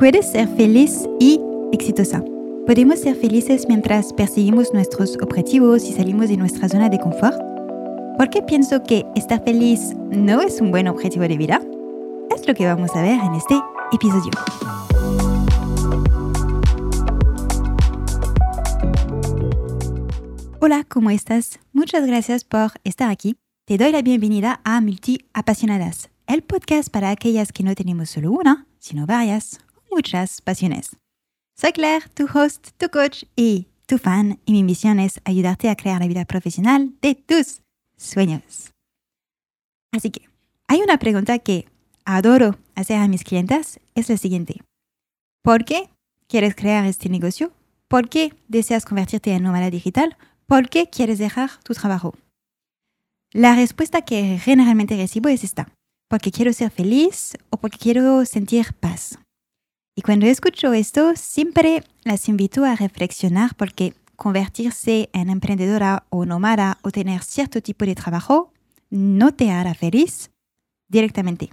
Puedes ser feliz y exitosa. Podemos ser felices mientras perseguimos nuestros objetivos y salimos de nuestra zona de confort. ¿Por qué pienso que estar feliz no es un buen objetivo de vida? Es lo que vamos a ver en este episodio. Hola, ¿cómo estás? Muchas gracias por estar aquí. Te doy la bienvenida a Multi Apasionadas, el podcast para aquellas que no tenemos solo una, sino varias muchas pasiones. Soy Claire, tu host, tu coach y tu fan, y mi misión es ayudarte a crear la vida profesional de tus sueños. Así que, hay una pregunta que adoro hacer a mis clientes, es la siguiente. ¿Por qué quieres crear este negocio? ¿Por qué deseas convertirte en nómada digital? ¿Por qué quieres dejar tu trabajo? La respuesta que generalmente recibo es esta. Porque quiero ser feliz o porque quiero sentir paz. Y cuando escucho esto, siempre las invito a reflexionar porque convertirse en emprendedora o nómada o tener cierto tipo de trabajo no te hará feliz directamente.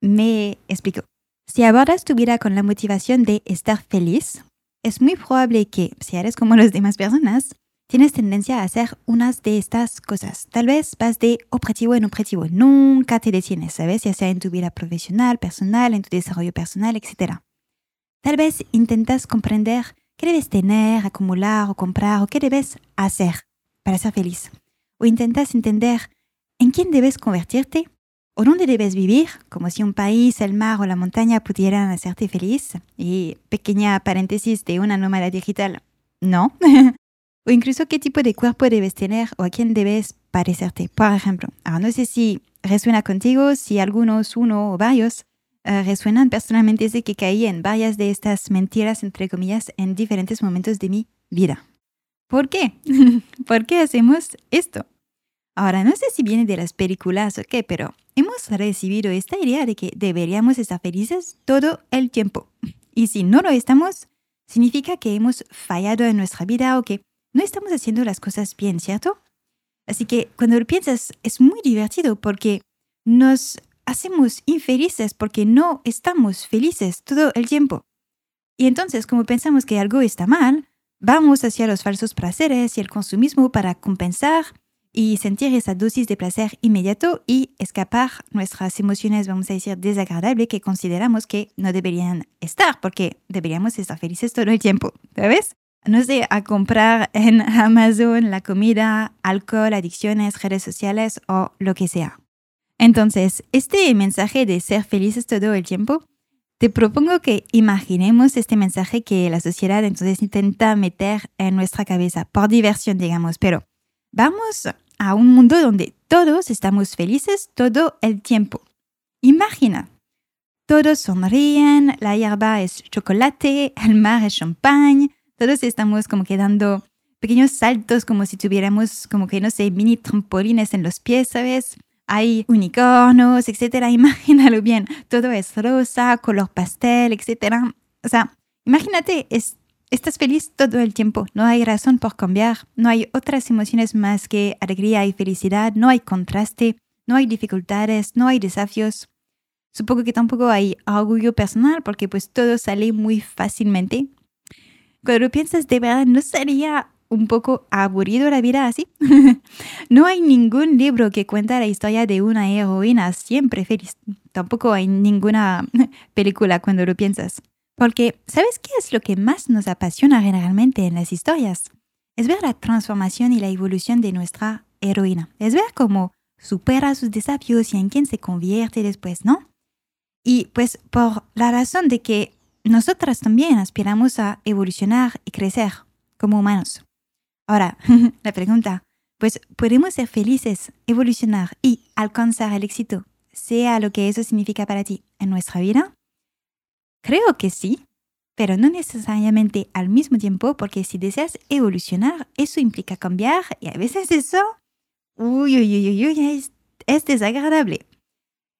Me explico. Si abordas tu vida con la motivación de estar feliz, es muy probable que, si eres como las demás personas, tienes tendencia a hacer unas de estas cosas. Tal vez vas de objetivo en objetivo. Nunca te detienes, ¿sabes? Ya sea en tu vida profesional, personal, en tu desarrollo personal, etc. Tal vez intentas comprender qué debes tener, acumular o comprar o qué debes hacer para ser feliz. O intentas entender en quién debes convertirte o dónde debes vivir, como si un país, el mar o la montaña pudieran hacerte feliz. Y pequeña paréntesis de una nómada digital, no. o incluso qué tipo de cuerpo debes tener o a quién debes parecerte. Por ejemplo, ahora no sé si resuena contigo, si algunos, uno o varios, uh, resuenan personalmente sé que caí en varias de estas mentiras, entre comillas, en diferentes momentos de mi vida. ¿Por qué? ¿Por qué hacemos esto? Ahora, no sé si viene de las películas o qué, pero hemos recibido esta idea de que deberíamos estar felices todo el tiempo. Y si no lo estamos, significa que hemos fallado en nuestra vida o que no estamos haciendo las cosas bien, ¿cierto? Así que cuando lo piensas es muy divertido porque nos hacemos infelices porque no estamos felices todo el tiempo. Y entonces, como pensamos que algo está mal, vamos hacia los falsos placeres y el consumismo para compensar y sentir esa dosis de placer inmediato y escapar nuestras emociones, vamos a decir, desagradables que consideramos que no deberían estar porque deberíamos estar felices todo el tiempo, ¿sabes? No sé, a comprar en Amazon la comida, alcohol, adicciones, redes sociales o lo que sea. Entonces, este mensaje de ser felices todo el tiempo, te propongo que imaginemos este mensaje que la sociedad entonces intenta meter en nuestra cabeza por diversión, digamos, pero vamos a un mundo donde todos estamos felices todo el tiempo. Imagina, todos sonríen, la hierba es chocolate, el mar es champagne, todos estamos como que dando pequeños saltos como si tuviéramos como que, no sé, mini trampolines en los pies, ¿sabes? hay unicornios, etcétera. Imagínalo bien, todo es rosa, color pastel, etcétera. O sea, imagínate, estás feliz todo el tiempo, no hay razón por cambiar, no hay otras emociones más que alegría y felicidad, no hay contraste, no hay dificultades, no hay desafíos. Supongo que tampoco hay orgullo personal porque pues todo sale muy fácilmente. Cuando lo piensas de verdad, ¿no sería un poco aburrido la vida así. no hay ningún libro que cuenta la historia de una heroína siempre feliz. Tampoco hay ninguna película cuando lo piensas. Porque, ¿sabes qué es lo que más nos apasiona generalmente en las historias? Es ver la transformación y la evolución de nuestra heroína. Es ver cómo supera sus desafíos y en quién se convierte después, ¿no? Y pues por la razón de que nosotras también aspiramos a evolucionar y crecer como humanos. Ahora, la pregunta, pues podemos ser felices, evolucionar y alcanzar el éxito, sea lo que eso significa para ti en nuestra vida? Creo que sí, pero no necesariamente al mismo tiempo, porque si deseas evolucionar, eso implica cambiar y a veces eso, uy, uy, uy, uy, es, es desagradable.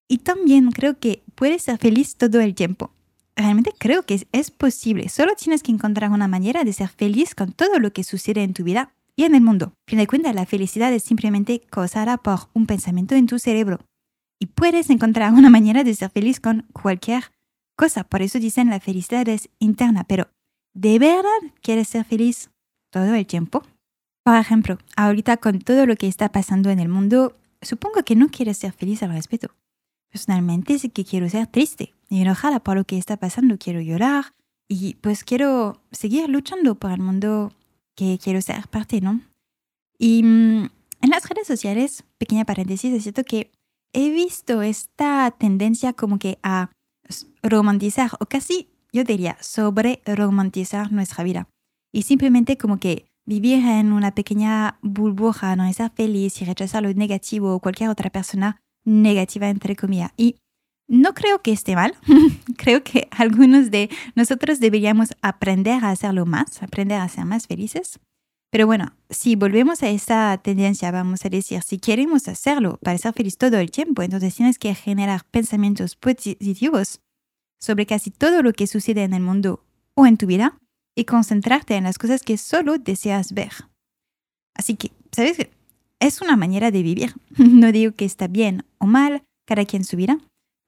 Y también creo que puedes ser feliz todo el tiempo realmente creo que es posible. Solo tienes que encontrar una manera de ser feliz con todo lo que sucede en tu vida y en el mundo. Fin de cuentas, la felicidad es simplemente causada por un pensamiento en tu cerebro. Y puedes encontrar una manera de ser feliz con cualquier cosa. Por eso dicen la felicidad es interna. Pero, ¿de verdad quieres ser feliz todo el tiempo? Por ejemplo, ahorita con todo lo que está pasando en el mundo, supongo que no quieres ser feliz al respecto. Personalmente sí que quiero ser triste y enojada por lo que está pasando. Quiero llorar y pues quiero seguir luchando por el mundo que quiero ser parte, ¿no? Y mm, en las redes sociales, pequeña paréntesis, es cierto que he visto esta tendencia como que a romantizar o casi, yo diría, sobre romantizar nuestra vida. Y simplemente como que vivir en una pequeña burbuja, no ser feliz y rechazar lo negativo o cualquier otra persona negativa, entre comillas. Y no creo que esté mal. creo que algunos de nosotros deberíamos aprender a hacerlo más, aprender a ser más felices. Pero bueno, si volvemos a esa tendencia, vamos a decir, si queremos hacerlo para ser feliz todo el tiempo, entonces tienes que generar pensamientos positivos sobre casi todo lo que sucede en el mundo o en tu vida y concentrarte en las cosas que solo deseas ver. Así que, ¿sabes? Es una manera de vivir. No digo que está bien o mal, cada quien su vida,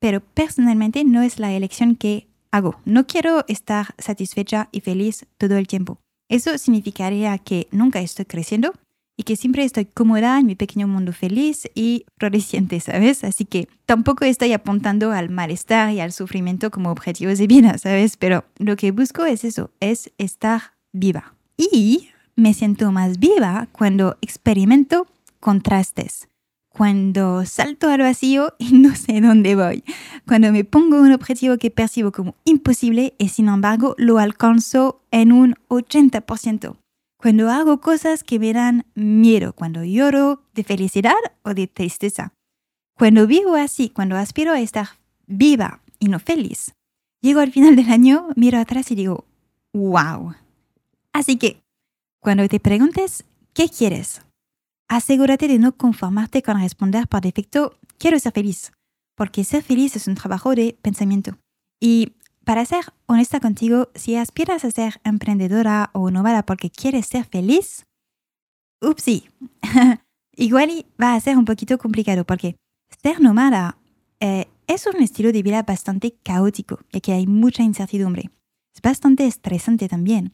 pero personalmente no es la elección que hago. No quiero estar satisfecha y feliz todo el tiempo. Eso significaría que nunca estoy creciendo y que siempre estoy cómoda en mi pequeño mundo feliz y floreciente, ¿sabes? Así que tampoco estoy apuntando al malestar y al sufrimiento como objetivos de vida, ¿sabes? Pero lo que busco es eso, es estar viva. Y me siento más viva cuando experimento contrastes, cuando salto al vacío y no sé dónde voy, cuando me pongo un objetivo que percibo como imposible y sin embargo lo alcanzo en un 80%, cuando hago cosas que me dan miedo, cuando lloro de felicidad o de tristeza, cuando vivo así, cuando aspiro a estar viva y no feliz, llego al final del año, miro atrás y digo, wow. Así que, cuando te preguntes, ¿qué quieres? Asegúrate de no conformarte con responder por defecto quiero ser feliz, porque ser feliz es un trabajo de pensamiento. Y para ser honesta contigo, si aspiras a ser emprendedora o nómada porque quieres ser feliz, upsí, igual va a ser un poquito complicado porque ser nómada eh, es un estilo de vida bastante caótico, ya que hay mucha incertidumbre. Es bastante estresante también.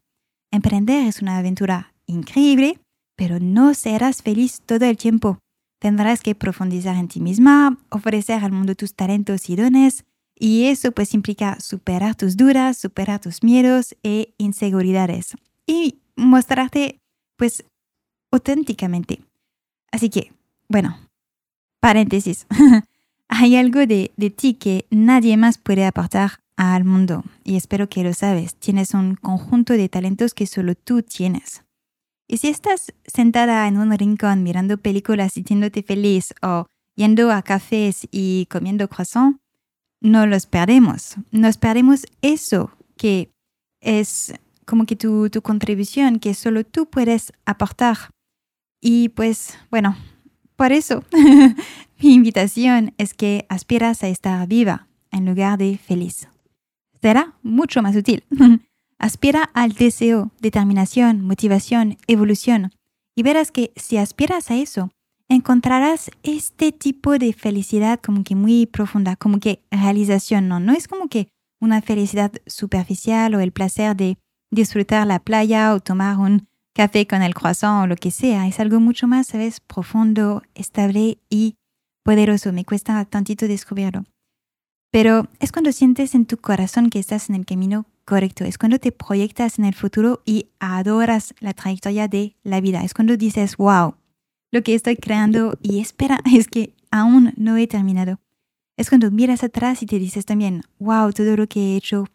Emprender es una aventura increíble, pero no serás feliz todo el tiempo. Tendrás que profundizar en ti misma, ofrecer al mundo tus talentos y dones, y eso pues implica superar tus dudas, superar tus miedos e inseguridades y mostrarte pues auténticamente. Así que, bueno, paréntesis, hay algo de, de ti que nadie más puede aportar al mundo y espero que lo sabes. Tienes un conjunto de talentos que solo tú tienes. Y si estás sentada en un rincón mirando películas sintiéndote feliz o yendo a cafés y comiendo croissant, no los perdemos. Nos perdemos eso que es como que tu, tu contribución que solo tú puedes aportar. Y pues bueno, por eso mi invitación es que aspiras a estar viva en lugar de feliz. Será mucho más útil. Aspira al deseo, determinación, motivación, evolución. Y verás que si aspiras a eso, encontrarás este tipo de felicidad como que muy profunda, como que realización, ¿no? No es como que una felicidad superficial o el placer de disfrutar la playa o tomar un café con el croissant o lo que sea. Es algo mucho más, ¿sabes? Profundo, estable y poderoso. Me cuesta tantito descubrirlo. Pero es cuando sientes en tu corazón que estás en el camino correcto. Es cuando te proyectas en el futuro y adoras la trayectoria de la vida. Es cuando dices, wow, lo que estoy creando y espera es que aún no he terminado. Es cuando miras atrás y te dices también, wow, todo lo que he hecho,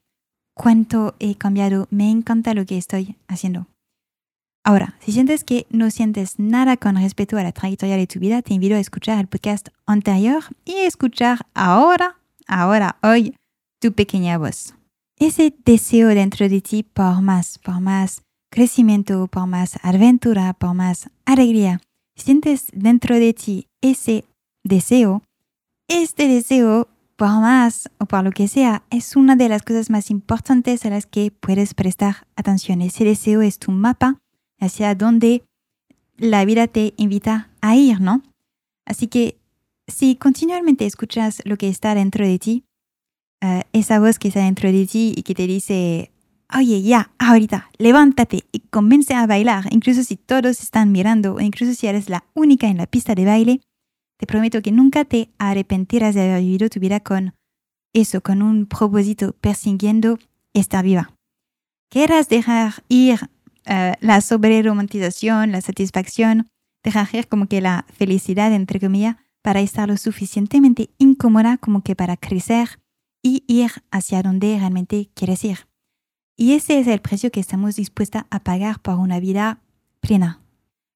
cuánto he cambiado, me encanta lo que estoy haciendo. Ahora, si sientes que no sientes nada con respecto a la trayectoria de tu vida, te invito a escuchar el podcast anterior y escuchar ahora, ahora, hoy, tu pequeña voz ese deseo dentro de ti por más, por más crecimiento, por más aventura, por más alegría, sientes dentro de ti ese deseo, este deseo por más o por lo que sea es una de las cosas más importantes a las que puedes prestar atención. Ese deseo es tu mapa hacia donde la vida te invita a ir, ¿no? Así que si continuamente escuchas lo que está dentro de ti, eh, esa voz que está dentro de ti y que te dice, oye, ya, ahorita, levántate y convence a bailar, incluso si todos están mirando o incluso si eres la única en la pista de baile, te prometo que nunca te arrepentirás de haber vivido tu vida con eso, con un propósito, persiguiendo estar viva. Quieras dejar ir uh, la sobreromantización, la satisfacción, dejar ir como que la felicidad, entre comillas, para estar lo suficientemente incómoda como que para crecer y ir hacia donde realmente quieres ir. Y ese es el precio que estamos dispuestas a pagar por una vida plena.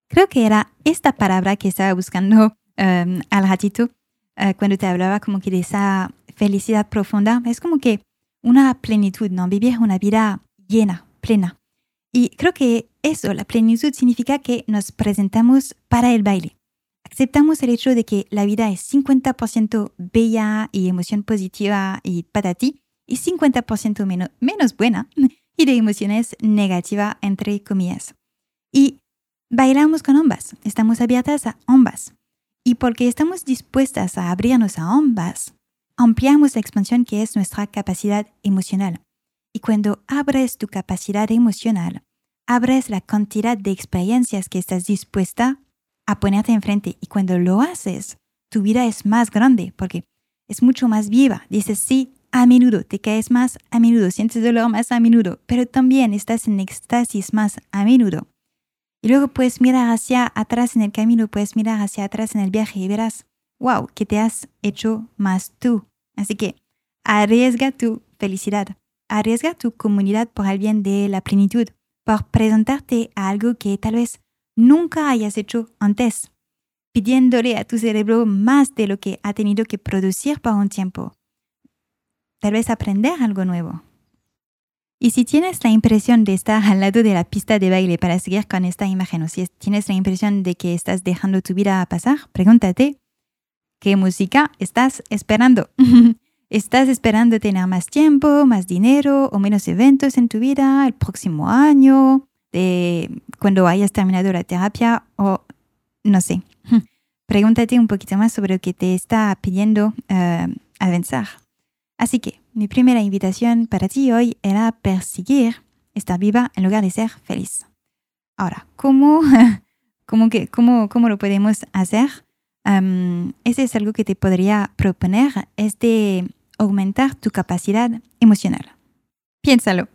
Creo que era esta palabra que estaba buscando um, al ratito uh, cuando te hablaba como que de esa felicidad profunda. Es como que una plenitud, ¿no? Vivir una vida llena, plena. Y creo que eso, la plenitud, significa que nos presentamos para el baile. Aceptamos el hecho de que la vida es 50% bella y emoción positiva y patati, y 50% menos, menos buena y de emociones negativas, entre comillas. Y bailamos con ambas, estamos abiertas a ambas. Y porque estamos dispuestas a abrirnos a ambas, ampliamos la expansión que es nuestra capacidad emocional. Y cuando abres tu capacidad emocional, abres la cantidad de experiencias que estás dispuesta a ponerte enfrente. Y cuando lo haces, tu vida es más grande porque es mucho más viva. Dices sí a menudo, te caes más a menudo, sientes dolor más a menudo, pero también estás en éxtasis más a menudo. Y luego puedes mirar hacia atrás en el camino, puedes mirar hacia atrás en el viaje y verás, wow, que te has hecho más tú. Así que arriesga tu felicidad. Arriesga tu comunidad por el bien de la plenitud, por presentarte a algo que tal vez nunca hayas hecho antes, pidiéndole a tu cerebro más de lo que ha tenido que producir por un tiempo. Tal vez aprender algo nuevo. Y si tienes la impresión de estar al lado de la pista de baile para seguir con esta imagen, o si tienes la impresión de que estás dejando tu vida pasar, pregúntate, ¿qué música estás esperando? ¿Estás esperando tener más tiempo, más dinero o menos eventos en tu vida el próximo año, de cuando hayas terminado la terapia o no sé? Pregúntate un poquito más sobre lo que te está pidiendo uh, avanzar. Así que mi primera invitación para ti hoy era perseguir estar viva en lugar de ser feliz. Ahora, ¿cómo, cómo, que, cómo, cómo lo podemos hacer? Um, ese es algo que te podría proponer, es de aumentar tu capacidad emocional. Piénsalo.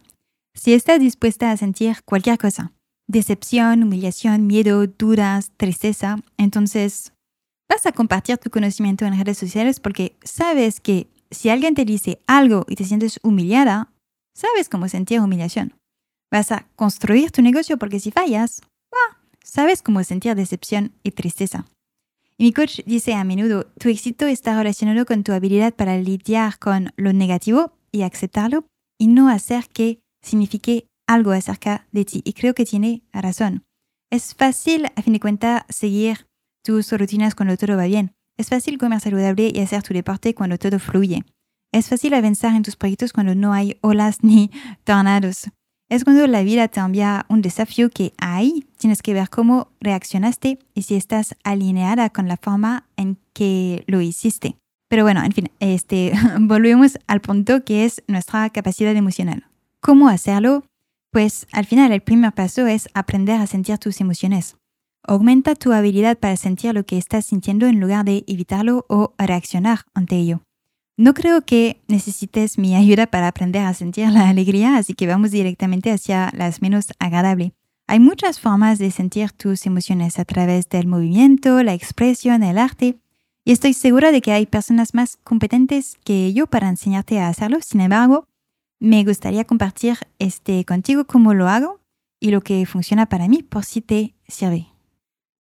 Si estás dispuesta a sentir cualquier cosa, decepción, humillación, miedo, dudas, tristeza, entonces vas a compartir tu conocimiento en redes sociales porque sabes que si alguien te dice algo y te sientes humillada, sabes cómo sentir humillación. Vas a construir tu negocio porque si fallas, sabes cómo sentir decepción y tristeza. Y mi coach dice a menudo, tu éxito está relacionado con tu habilidad para lidiar con lo negativo y aceptarlo y no hacer que signifique algo acerca de ti. Y creo que tiene razón. Es fácil, a fin de cuentas, seguir tus rutinas cuando todo va bien. Es fácil comer saludable y hacer tu deporte cuando todo fluye. Es fácil avanzar en tus proyectos cuando no hay olas ni tornados. Es cuando la vida te envía un desafío que ahí tienes que ver cómo reaccionaste y si estás alineada con la forma en que lo hiciste. Pero bueno, en fin, este, volvemos al punto que es nuestra capacidad emocional. ¿Cómo hacerlo? Pues al final el primer paso es aprender a sentir tus emociones. Aumenta tu habilidad para sentir lo que estás sintiendo en lugar de evitarlo o reaccionar ante ello. No creo que necesites mi ayuda para aprender a sentir la alegría, así que vamos directamente hacia las menos agradables. Hay muchas formas de sentir tus emociones a través del movimiento, la expresión, el arte, y estoy segura de que hay personas más competentes que yo para enseñarte a hacerlo. Sin embargo, me gustaría compartir este contigo cómo lo hago y lo que funciona para mí por si te sirve.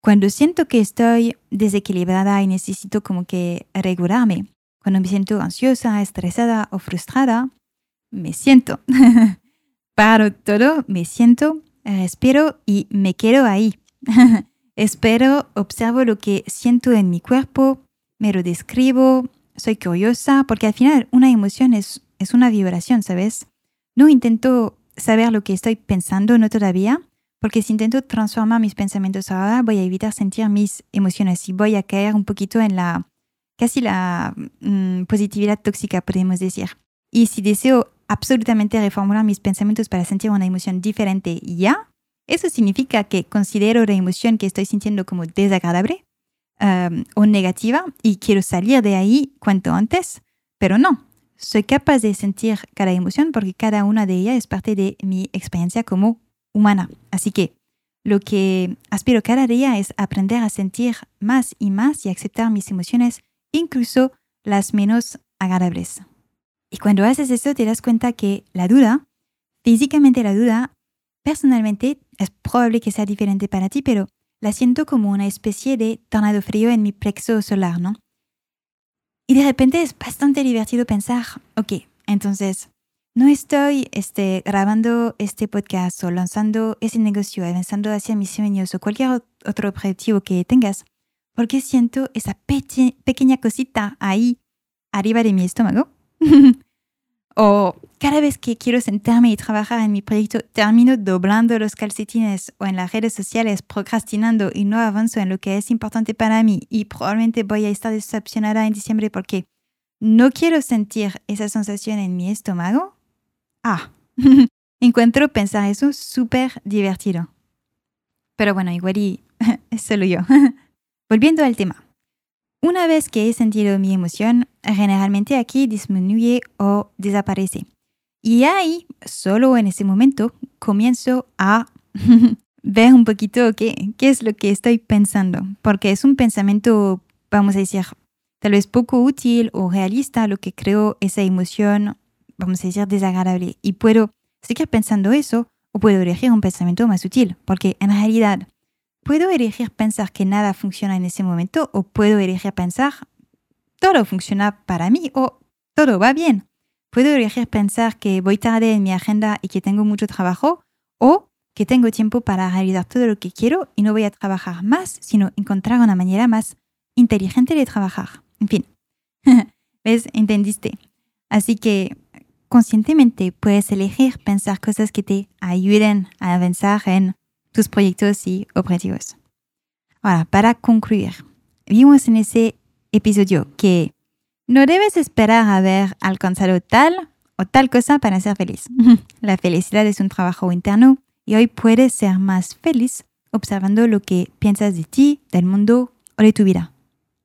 Cuando siento que estoy desequilibrada y necesito como que regularme, cuando me siento ansiosa, estresada o frustrada, me siento. Paro todo, me siento, respiro y me quedo ahí. Espero, observo lo que siento en mi cuerpo, me lo describo, soy curiosa, porque al final una emoción es, es una vibración, ¿sabes? No intento saber lo que estoy pensando, no todavía, porque si intento transformar mis pensamientos ahora, voy a evitar sentir mis emociones y voy a caer un poquito en la casi la mm, positividad tóxica, podemos decir. Y si deseo absolutamente reformular mis pensamientos para sentir una emoción diferente ya, eso significa que considero la emoción que estoy sintiendo como desagradable um, o negativa y quiero salir de ahí cuanto antes, pero no, soy capaz de sentir cada emoción porque cada una de ellas es parte de mi experiencia como humana. Así que lo que aspiro cada día es aprender a sentir más y más y aceptar mis emociones, incluso las menos agradables. Y cuando haces eso te das cuenta que la duda, físicamente la duda, personalmente es probable que sea diferente para ti, pero la siento como una especie de tornado frío en mi plexo solar, ¿no? Y de repente es bastante divertido pensar, ok, entonces no estoy este, grabando este podcast o lanzando ese negocio, avanzando hacia mis sueños o cualquier otro objetivo que tengas, porque siento esa pequeña cosita ahí arriba de mi estómago. o cada vez que quiero sentarme y trabajar en mi proyecto, termino doblando los calcetines o en las redes sociales procrastinando y no avanzo en lo que es importante para mí y probablemente voy a estar decepcionada en diciembre porque no quiero sentir esa sensación en mi estómago. Ah, encuentro pensar eso súper divertido. Pero bueno, igual y es solo yo. Volviendo al tema. Una vez que he sentido mi emoción, generalmente aquí disminuye o desaparece. Y ahí, solo en ese momento, comienzo a ver un poquito qué, qué es lo que estoy pensando, porque es un pensamiento, vamos a decir, tal vez poco útil o realista lo que creo esa emoción, vamos a decir, desagradable. Y puedo seguir pensando eso o puedo elegir un pensamiento más útil, porque en realidad puedo elegir pensar que nada funciona en ese momento o puedo elegir pensar todo funciona para mí o todo va bien. Puedo elegir pensar que voy tarde en mi agenda y que tengo mucho trabajo o que tengo tiempo para realizar todo lo que quiero y no voy a trabajar más, sino encontrar una manera más inteligente de trabajar. En fin, ¿ves? Entendiste. Así que conscientemente puedes elegir pensar cosas que te ayuden a avanzar en tus proyectos y objetivos. Ahora, para concluir, vimos en ese episodio que no debes esperar haber alcanzado tal o tal cosa para ser feliz. La felicidad es un trabajo interno y hoy puedes ser más feliz observando lo que piensas de ti, del mundo o de tu vida.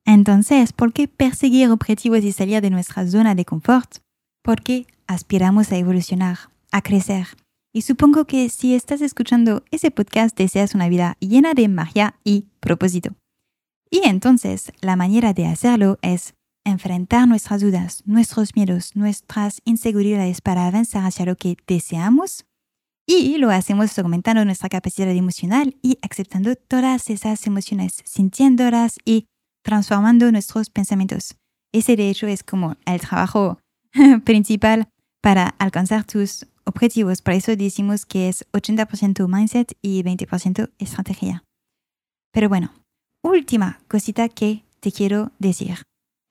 Entonces, ¿por qué perseguir objetivos y salir de nuestra zona de confort? Porque aspiramos a evolucionar, a crecer, y supongo que si estás escuchando ese podcast deseas una vida llena de magia y propósito. Y entonces la manera de hacerlo es enfrentar nuestras dudas, nuestros miedos, nuestras inseguridades para avanzar hacia lo que deseamos. Y lo hacemos aumentando nuestra capacidad emocional y aceptando todas esas emociones, sintiéndolas y transformando nuestros pensamientos. Ese de hecho es como el trabajo principal para alcanzar tus objetivos. Por eso decimos que es 80% mindset y 20% estrategia. Pero bueno, última cosita que te quiero decir.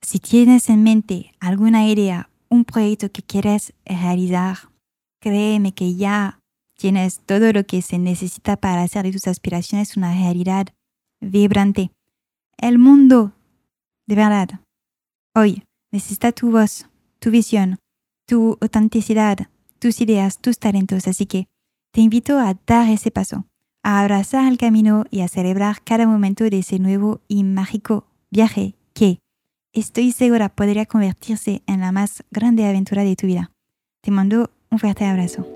Si tienes en mente alguna idea, un proyecto que quieres realizar, créeme que ya tienes todo lo que se necesita para hacer de tus aspiraciones una realidad vibrante. El mundo, de verdad, hoy necesita tu voz, tu visión, tu autenticidad, tus ideas, tus talentos. Así que te invito a dar ese paso, a abrazar el camino y a celebrar cada momento de ese nuevo y mágico viaje que estoy segura podría convertirse en la más grande aventura de tu vida. Te mando un fuerte abrazo.